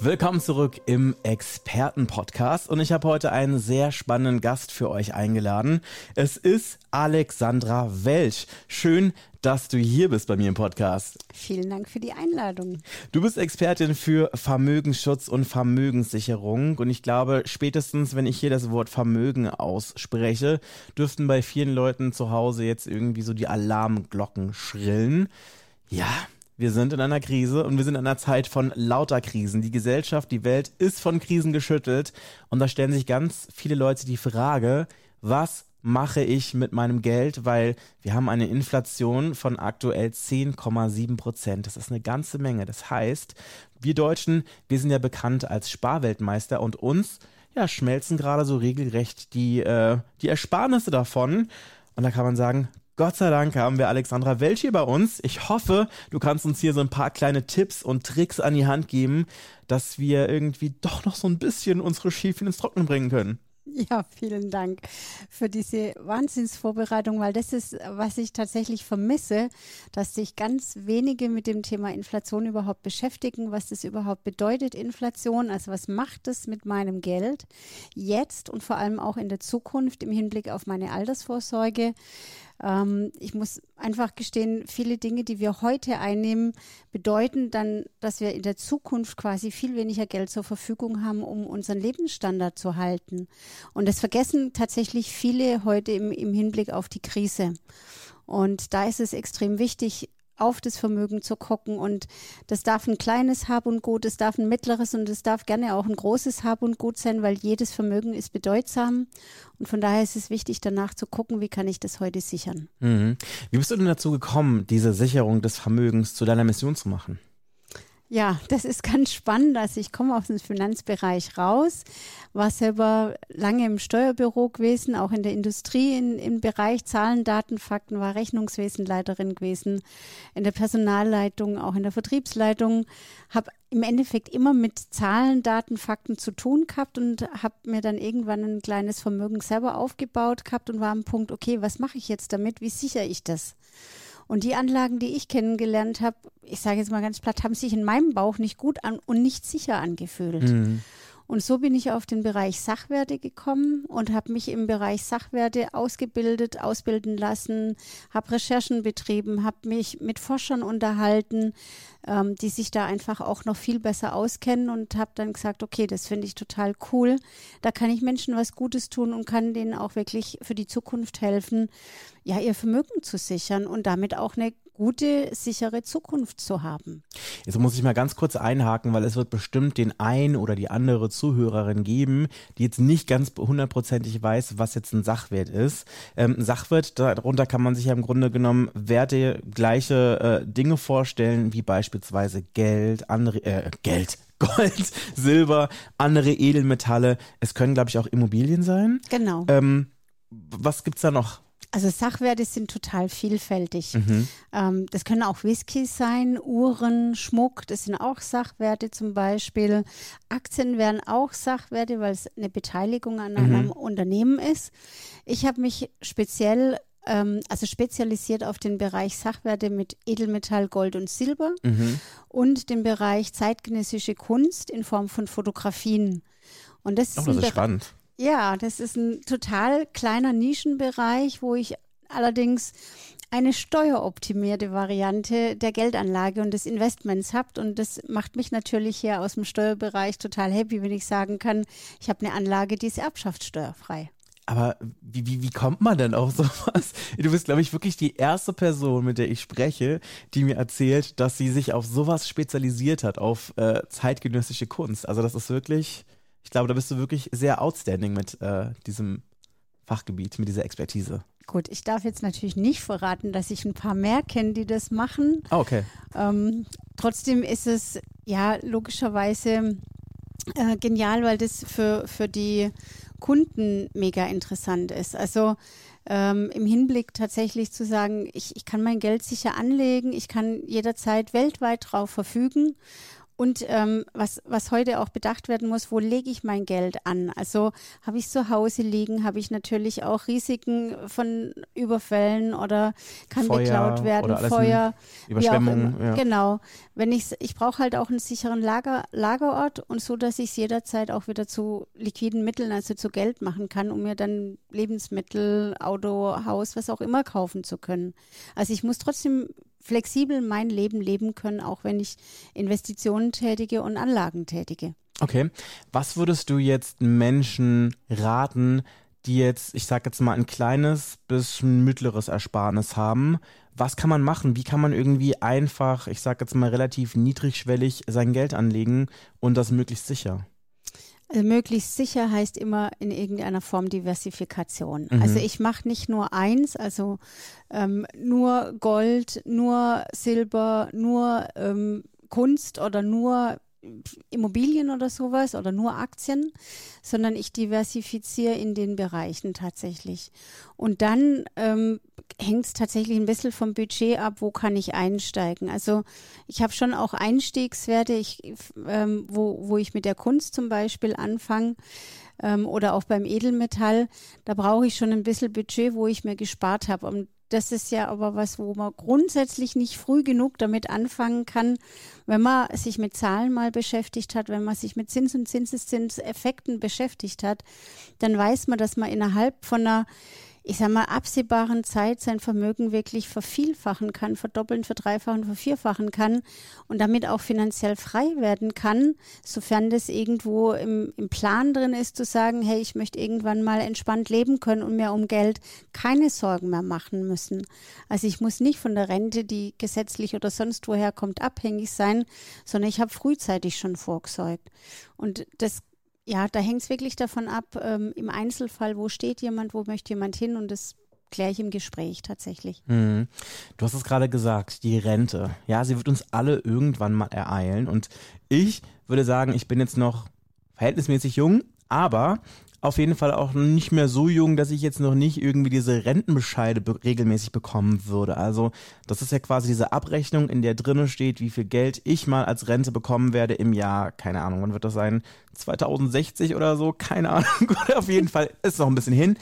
Willkommen zurück im Experten-Podcast und ich habe heute einen sehr spannenden Gast für euch eingeladen. Es ist Alexandra Welch. Schön, dass du hier bist bei mir im Podcast. Vielen Dank für die Einladung. Du bist Expertin für Vermögensschutz und Vermögenssicherung und ich glaube, spätestens wenn ich hier das Wort Vermögen ausspreche, dürften bei vielen Leuten zu Hause jetzt irgendwie so die Alarmglocken schrillen. Ja, wir sind in einer Krise und wir sind in einer Zeit von lauter Krisen. Die Gesellschaft, die Welt ist von Krisen geschüttelt und da stellen sich ganz viele Leute die Frage, was mache ich mit meinem Geld, weil wir haben eine Inflation von aktuell 10,7 Prozent. Das ist eine ganze Menge. Das heißt, wir Deutschen, wir sind ja bekannt als Sparweltmeister und uns ja, schmelzen gerade so regelrecht die, äh, die Ersparnisse davon. Und da kann man sagen, Gott sei Dank haben wir Alexandra Welch hier bei uns. Ich hoffe, du kannst uns hier so ein paar kleine Tipps und Tricks an die Hand geben, dass wir irgendwie doch noch so ein bisschen unsere Schäfchen ins Trocknen bringen können. Ja, vielen Dank für diese Wahnsinnsvorbereitung, weil das ist, was ich tatsächlich vermisse, dass sich ganz wenige mit dem Thema Inflation überhaupt beschäftigen, was das überhaupt bedeutet, Inflation, also was macht es mit meinem Geld jetzt und vor allem auch in der Zukunft im Hinblick auf meine Altersvorsorge. Ähm, ich muss einfach gestehen, viele Dinge, die wir heute einnehmen, bedeuten dann, dass wir in der Zukunft quasi viel weniger Geld zur Verfügung haben, um unseren Lebensstandard zu halten. Und das vergessen tatsächlich viele heute im, im Hinblick auf die Krise. Und da ist es extrem wichtig, auf das Vermögen zu gucken. Und das darf ein kleines Hab und Gut, es darf ein mittleres und es darf gerne auch ein großes Hab und Gut sein, weil jedes Vermögen ist bedeutsam. Und von daher ist es wichtig, danach zu gucken, wie kann ich das heute sichern. Mhm. Wie bist du denn dazu gekommen, diese Sicherung des Vermögens zu deiner Mission zu machen? Ja, das ist ganz spannend. Also ich komme aus dem Finanzbereich raus, war selber lange im Steuerbüro gewesen, auch in der Industrie in, im Bereich Zahlen, Daten, Fakten, war Rechnungswesenleiterin gewesen, in der Personalleitung, auch in der Vertriebsleitung, habe im Endeffekt immer mit Zahlen, Daten, Fakten zu tun gehabt und habe mir dann irgendwann ein kleines Vermögen selber aufgebaut gehabt und war am Punkt, okay, was mache ich jetzt damit? Wie sichere ich das? Und die Anlagen, die ich kennengelernt habe, ich sage jetzt mal ganz platt, haben sich in meinem Bauch nicht gut an und nicht sicher angefühlt. Mhm. Und so bin ich auf den Bereich Sachwerte gekommen und habe mich im Bereich Sachwerte ausgebildet, ausbilden lassen, habe Recherchen betrieben, habe mich mit Forschern unterhalten, ähm, die sich da einfach auch noch viel besser auskennen und habe dann gesagt, okay, das finde ich total cool. Da kann ich Menschen was Gutes tun und kann denen auch wirklich für die Zukunft helfen, ja, ihr Vermögen zu sichern und damit auch eine gute, sichere Zukunft zu haben. Jetzt muss ich mal ganz kurz einhaken, weil es wird bestimmt den ein oder die andere Zuhörerin geben, die jetzt nicht ganz hundertprozentig weiß, was jetzt ein Sachwert ist. Ähm, Sachwert, darunter kann man sich ja im Grunde genommen Werte gleiche äh, Dinge vorstellen, wie beispielsweise Geld, andere, äh, Geld, Gold, Silber, andere Edelmetalle. Es können, glaube ich, auch Immobilien sein. Genau. Ähm, was gibt's da noch? Also Sachwerte sind total vielfältig. Mhm. Ähm, das können auch Whiskys sein, Uhren, Schmuck, das sind auch Sachwerte zum Beispiel. Aktien wären auch Sachwerte, weil es eine Beteiligung an einem mhm. Unternehmen ist. Ich habe mich speziell ähm, also spezialisiert auf den Bereich Sachwerte mit Edelmetall, Gold und Silber mhm. und den Bereich zeitgenössische Kunst in Form von Fotografien. Und das, oh, ist, das ist spannend. Ja, das ist ein total kleiner Nischenbereich, wo ich allerdings eine steueroptimierte Variante der Geldanlage und des Investments habt. Und das macht mich natürlich hier aus dem Steuerbereich total happy, wenn ich sagen kann, ich habe eine Anlage, die ist erbschaftssteuerfrei. Aber wie, wie, wie kommt man denn auf sowas? Du bist, glaube ich, wirklich die erste Person, mit der ich spreche, die mir erzählt, dass sie sich auf sowas spezialisiert hat, auf äh, zeitgenössische Kunst. Also das ist wirklich ich glaube, da bist du wirklich sehr outstanding mit äh, diesem Fachgebiet, mit dieser Expertise. Gut, ich darf jetzt natürlich nicht verraten, dass ich ein paar mehr kenne, die das machen. Oh, okay. Ähm, trotzdem ist es ja logischerweise äh, genial, weil das für, für die Kunden mega interessant ist. Also ähm, im Hinblick tatsächlich zu sagen, ich, ich kann mein Geld sicher anlegen, ich kann jederzeit weltweit drauf verfügen und ähm, was, was heute auch bedacht werden muss, wo lege ich mein Geld an? Also habe ich zu Hause liegen, habe ich natürlich auch Risiken von Überfällen oder kann Feuer geklaut werden, Feuer, Überschwemmungen. Ja. Genau. Wenn ich ich brauche halt auch einen sicheren Lager, Lagerort und so, dass ich es jederzeit auch wieder zu liquiden Mitteln, also zu Geld machen kann, um mir dann Lebensmittel, Auto, Haus, was auch immer kaufen zu können. Also ich muss trotzdem flexibel mein Leben leben können, auch wenn ich Investitionen tätige und Anlagen tätige. Okay. Was würdest du jetzt Menschen raten, die jetzt, ich sage jetzt mal, ein kleines bis mittleres Ersparnis haben? Was kann man machen? Wie kann man irgendwie einfach, ich sage jetzt mal relativ niedrigschwellig sein Geld anlegen und das möglichst sicher? Also möglichst sicher heißt immer in irgendeiner Form Diversifikation. Mhm. Also ich mache nicht nur eins, also ähm, nur Gold, nur Silber, nur ähm, Kunst oder nur Immobilien oder sowas oder nur Aktien, sondern ich diversifiziere in den Bereichen tatsächlich. Und dann ähm, hängt es tatsächlich ein bisschen vom Budget ab, wo kann ich einsteigen. Also ich habe schon auch Einstiegswerte, ich, ähm, wo, wo ich mit der Kunst zum Beispiel anfange ähm, oder auch beim Edelmetall. Da brauche ich schon ein bisschen Budget, wo ich mir gespart habe. Und das ist ja aber was, wo man grundsätzlich nicht früh genug damit anfangen kann, wenn man sich mit Zahlen mal beschäftigt hat, wenn man sich mit Zins- und Zinseszinseffekten beschäftigt hat, dann weiß man, dass man innerhalb von einer ich sag mal, absehbaren Zeit sein Vermögen wirklich vervielfachen kann, verdoppeln, verdreifachen, vervierfachen kann und damit auch finanziell frei werden kann, sofern das irgendwo im, im Plan drin ist, zu sagen, hey, ich möchte irgendwann mal entspannt leben können und mir um Geld keine Sorgen mehr machen müssen. Also ich muss nicht von der Rente, die gesetzlich oder sonst woher kommt, abhängig sein, sondern ich habe frühzeitig schon vorgesorgt. Und das ja, da hängt es wirklich davon ab, ähm, im Einzelfall, wo steht jemand, wo möchte jemand hin und das kläre ich im Gespräch tatsächlich. Mhm. Du hast es gerade gesagt, die Rente. Ja, sie wird uns alle irgendwann mal ereilen und ich würde sagen, ich bin jetzt noch verhältnismäßig jung, aber auf jeden Fall auch nicht mehr so jung, dass ich jetzt noch nicht irgendwie diese Rentenbescheide be regelmäßig bekommen würde. Also das ist ja quasi diese Abrechnung, in der drinnen steht, wie viel Geld ich mal als Rente bekommen werde im Jahr, keine Ahnung, wann wird das sein? 2060 oder so, keine Ahnung. auf jeden Fall ist noch ein bisschen hin,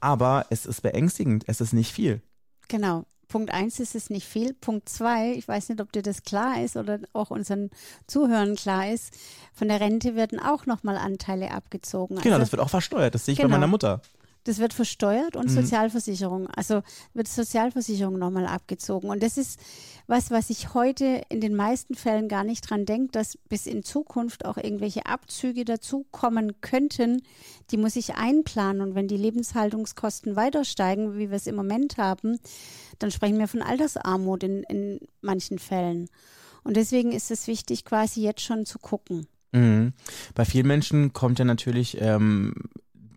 aber es ist beängstigend, es ist nicht viel. Genau. Punkt eins ist es nicht viel. Punkt zwei, ich weiß nicht, ob dir das klar ist oder auch unseren Zuhörern klar ist, von der Rente werden auch nochmal Anteile abgezogen. Genau, also, das wird auch versteuert. Das sehe ich genau. bei meiner Mutter. Das wird versteuert und mhm. Sozialversicherung. Also wird Sozialversicherung nochmal abgezogen. Und das ist was, was ich heute in den meisten Fällen gar nicht dran denke, dass bis in Zukunft auch irgendwelche Abzüge dazukommen könnten. Die muss ich einplanen. Und wenn die Lebenshaltungskosten weiter steigen, wie wir es im Moment haben, dann sprechen wir von Altersarmut in, in manchen Fällen. Und deswegen ist es wichtig, quasi jetzt schon zu gucken. Mhm. Bei vielen Menschen kommt ja natürlich ähm,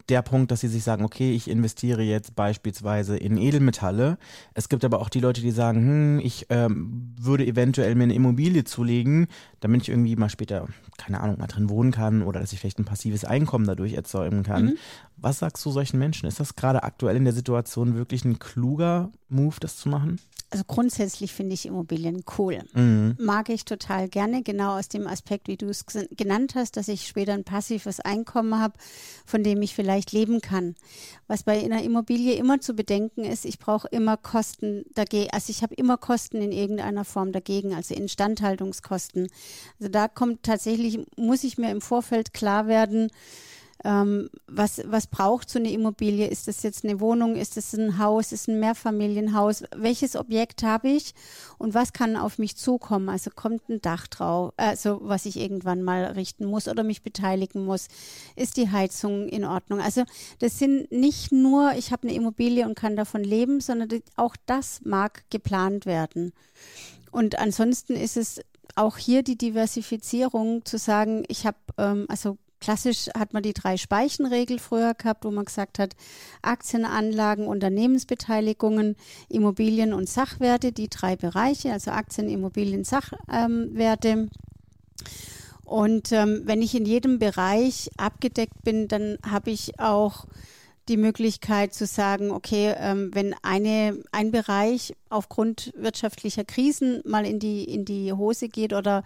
der Punkt, dass sie sich sagen, okay, ich investiere jetzt beispielsweise in Edelmetalle. Es gibt aber auch die Leute, die sagen, hm, ich ähm, würde eventuell mir eine Immobilie zulegen, damit ich irgendwie mal später, keine Ahnung, mal drin wohnen kann oder dass ich vielleicht ein passives Einkommen dadurch erzeugen kann. Mhm. Was sagst du solchen Menschen? Ist das gerade aktuell in der Situation wirklich ein kluger Move, das zu machen? Also grundsätzlich finde ich Immobilien cool. Mhm. Mag ich total gerne, genau aus dem Aspekt, wie du es genannt hast, dass ich später ein passives Einkommen habe, von dem ich vielleicht leben kann. Was bei einer Immobilie immer zu bedenken ist, ich brauche immer Kosten dagegen, also ich habe immer Kosten in irgendeiner Form dagegen, also Instandhaltungskosten. Also da kommt tatsächlich, muss ich mir im Vorfeld klar werden, ähm, was, was braucht so eine Immobilie? Ist das jetzt eine Wohnung? Ist das ein Haus? Ist ein Mehrfamilienhaus? Welches Objekt habe ich? Und was kann auf mich zukommen? Also kommt ein Dach drauf, also was ich irgendwann mal richten muss oder mich beteiligen muss? Ist die Heizung in Ordnung? Also das sind nicht nur, ich habe eine Immobilie und kann davon leben, sondern auch das mag geplant werden. Und ansonsten ist es auch hier die Diversifizierung zu sagen, ich habe ähm, also Klassisch hat man die drei Speichenregel früher gehabt, wo man gesagt hat, Aktienanlagen, Unternehmensbeteiligungen, Immobilien und Sachwerte, die drei Bereiche, also Aktien, Immobilien, Sachwerte. Und ähm, wenn ich in jedem Bereich abgedeckt bin, dann habe ich auch die Möglichkeit zu sagen, okay, ähm, wenn eine, ein Bereich aufgrund wirtschaftlicher Krisen mal in die, in die Hose geht oder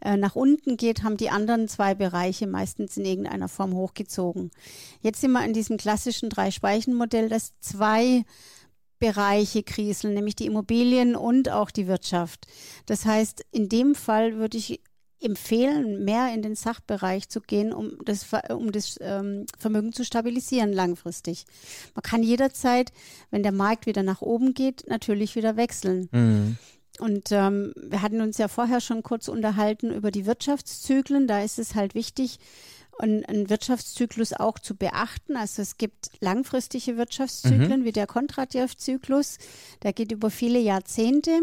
äh, nach unten geht, haben die anderen zwei Bereiche meistens in irgendeiner Form hochgezogen. Jetzt sind wir in diesem klassischen Drei-Speichen-Modell, dass zwei Bereiche kriseln, nämlich die Immobilien und auch die Wirtschaft. Das heißt, in dem Fall würde ich empfehlen, mehr in den Sachbereich zu gehen, um das, um das ähm, Vermögen zu stabilisieren langfristig. Man kann jederzeit, wenn der Markt wieder nach oben geht, natürlich wieder wechseln. Mhm. Und ähm, wir hatten uns ja vorher schon kurz unterhalten über die Wirtschaftszyklen. Da ist es halt wichtig, einen Wirtschaftszyklus auch zu beachten. Also es gibt langfristige Wirtschaftszyklen mhm. wie der Kontradjev-Zyklus. Der geht über viele Jahrzehnte.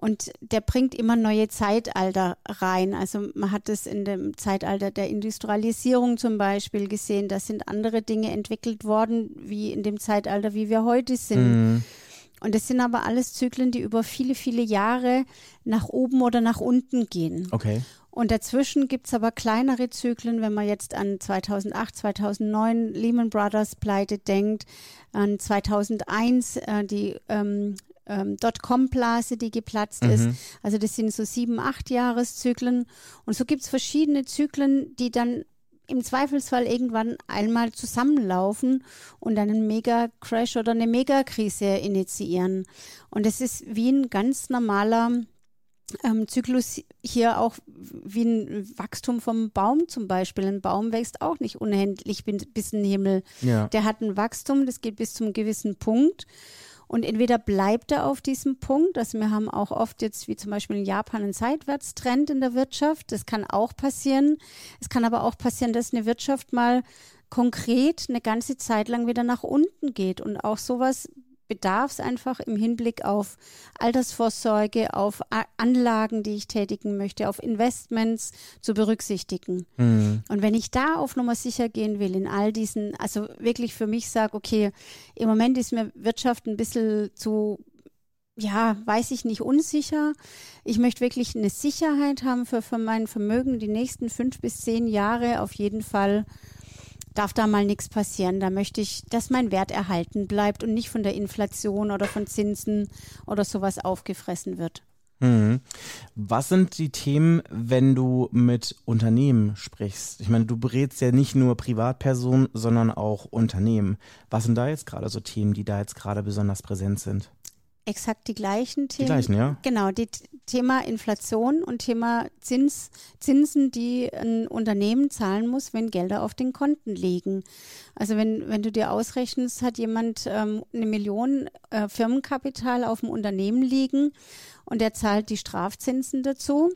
Und der bringt immer neue Zeitalter rein. Also man hat es in dem Zeitalter der Industrialisierung zum Beispiel gesehen. Da sind andere Dinge entwickelt worden, wie in dem Zeitalter, wie wir heute sind. Mhm. Und das sind aber alles Zyklen, die über viele, viele Jahre nach oben oder nach unten gehen. Okay. Und dazwischen gibt es aber kleinere Zyklen, wenn man jetzt an 2008, 2009 Lehman Brothers Pleite denkt, an 2001 äh, die ähm, ähm, Dotcom-Blase, die geplatzt mhm. ist. Also das sind so sieben, acht Jahreszyklen. Und so gibt es verschiedene Zyklen, die dann im Zweifelsfall irgendwann einmal zusammenlaufen und einen Mega-Crash oder eine Megakrise initiieren. Und es ist wie ein ganz normaler ähm, Zyklus hier auch wie ein Wachstum vom Baum zum Beispiel. Ein Baum wächst auch nicht unendlich bis in den Himmel. Ja. Der hat ein Wachstum, das geht bis zum gewissen Punkt. Und entweder bleibt er auf diesem Punkt, also wir haben auch oft jetzt, wie zum Beispiel in Japan, einen Seitwärtstrend in der Wirtschaft. Das kann auch passieren. Es kann aber auch passieren, dass eine Wirtschaft mal konkret eine ganze Zeit lang wieder nach unten geht. Und auch sowas bedarf es einfach im Hinblick auf Altersvorsorge, auf Anlagen, die ich tätigen möchte, auf Investments zu berücksichtigen. Mhm. Und wenn ich da auf Nummer sicher gehen will, in all diesen, also wirklich für mich sage, okay, im Moment ist mir Wirtschaft ein bisschen zu ja, weiß ich nicht, unsicher. Ich möchte wirklich eine Sicherheit haben für, für mein Vermögen die nächsten fünf bis zehn Jahre auf jeden Fall darf da mal nichts passieren. Da möchte ich, dass mein Wert erhalten bleibt und nicht von der Inflation oder von Zinsen oder sowas aufgefressen wird. Mhm. Was sind die Themen, wenn du mit Unternehmen sprichst? Ich meine, du berätst ja nicht nur Privatpersonen, sondern auch Unternehmen. Was sind da jetzt gerade so Themen, die da jetzt gerade besonders präsent sind? exakt die gleichen Themen. Die gleichen, ja. Genau, die Thema Inflation und Thema Zins, Zinsen, die ein Unternehmen zahlen muss, wenn Gelder auf den Konten liegen. Also wenn, wenn du dir ausrechnest, hat jemand ähm, eine Million äh, Firmenkapital auf dem Unternehmen liegen und er zahlt die Strafzinsen dazu,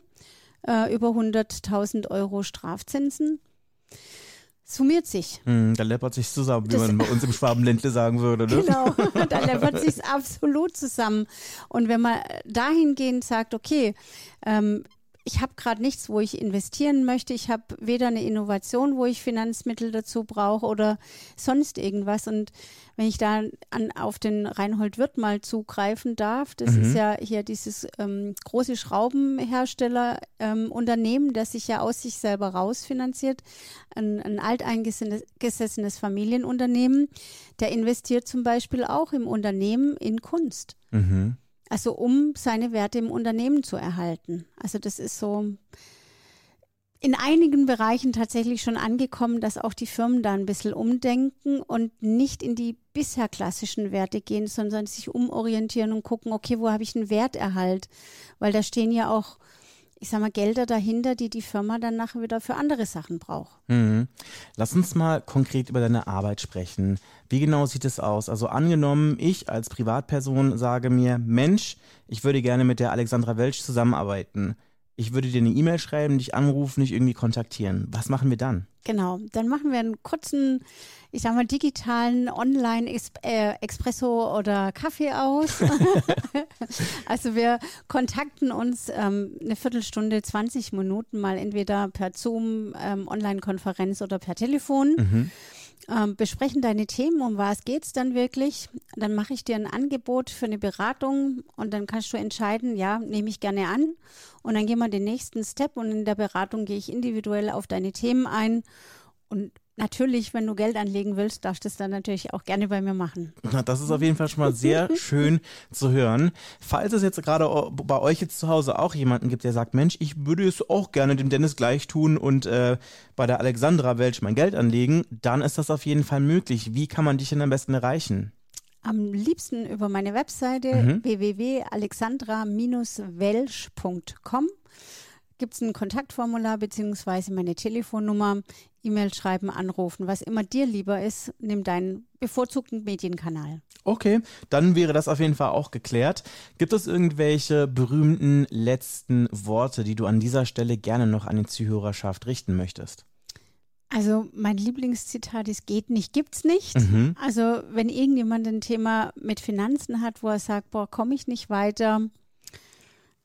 äh, über 100.000 Euro Strafzinsen summiert sich. Hm, da läppert sich zusammen, wie das, man bei uns im Schwabenländle sagen würde. Ne? Genau, da läppert sich absolut zusammen. Und wenn man dahingehend sagt, okay, ähm, ich habe gerade nichts, wo ich investieren möchte. Ich habe weder eine Innovation, wo ich Finanzmittel dazu brauche oder sonst irgendwas. Und wenn ich da an, auf den Reinhold Wirth mal zugreifen darf, das mhm. ist ja hier dieses ähm, große Schraubenherstellerunternehmen, ähm, das sich ja aus sich selber rausfinanziert, ein, ein alteingesessenes Familienunternehmen, der investiert zum Beispiel auch im Unternehmen in Kunst. Mhm. Also um seine Werte im Unternehmen zu erhalten. Also das ist so in einigen Bereichen tatsächlich schon angekommen, dass auch die Firmen da ein bisschen umdenken und nicht in die bisher klassischen Werte gehen, sondern sich umorientieren und gucken, okay, wo habe ich einen Werterhalt? Weil da stehen ja auch ich sag mal, Gelder dahinter, die die Firma dann nachher wieder für andere Sachen braucht. Mhm. Lass uns mal konkret über deine Arbeit sprechen. Wie genau sieht es aus? Also angenommen, ich als Privatperson sage mir, Mensch, ich würde gerne mit der Alexandra Welsch zusammenarbeiten. Ich würde dir eine E-Mail schreiben, dich anrufen, dich irgendwie kontaktieren. Was machen wir dann? Genau, dann machen wir einen kurzen, ich sag mal, digitalen Online-Espresso äh, oder Kaffee aus. also wir kontakten uns ähm, eine Viertelstunde, 20 Minuten mal entweder per Zoom, ähm, Online-Konferenz oder per Telefon. Mhm ähm, besprechen deine Themen, um was geht es dann wirklich. Dann mache ich dir ein Angebot für eine Beratung und dann kannst du entscheiden, ja, nehme ich gerne an. Und dann gehen wir den nächsten Step und in der Beratung gehe ich individuell auf deine Themen ein und natürlich, wenn du Geld anlegen willst, darfst du es dann natürlich auch gerne bei mir machen. Na, das ist auf jeden Fall schon mal sehr schön zu hören. Falls es jetzt gerade bei euch jetzt zu Hause auch jemanden gibt, der sagt, Mensch, ich würde es auch gerne dem Dennis gleich tun und äh, bei der Alexandra Welch mein Geld anlegen, dann ist das auf jeden Fall möglich. Wie kann man dich denn am besten erreichen? Am liebsten über meine Webseite mhm. www.alexandra-welsch.com gibt es ein Kontaktformular bzw. meine Telefonnummer, E-Mail schreiben, anrufen, was immer dir lieber ist, nimm deinen bevorzugten Medienkanal. Okay, dann wäre das auf jeden Fall auch geklärt. Gibt es irgendwelche berühmten letzten Worte, die du an dieser Stelle gerne noch an die Zuhörerschaft richten möchtest? Also mein Lieblingszitat ist geht nicht, gibt's nicht. Mhm. Also wenn irgendjemand ein Thema mit Finanzen hat, wo er sagt, boah, komme ich nicht weiter,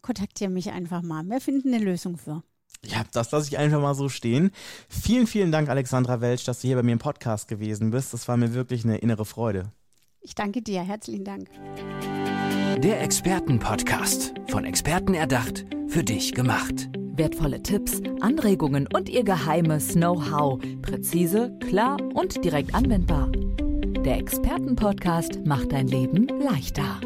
kontaktiere mich einfach mal. Wir finden eine Lösung für. Ja, das lasse ich einfach mal so stehen. Vielen, vielen Dank, Alexandra Welch, dass du hier bei mir im Podcast gewesen bist. Das war mir wirklich eine innere Freude. Ich danke dir. Herzlichen Dank. Der Expertenpodcast. Von Experten erdacht, für dich gemacht. Wertvolle Tipps, Anregungen und ihr geheimes Know-how. Präzise, klar und direkt anwendbar. Der Expertenpodcast macht dein Leben leichter.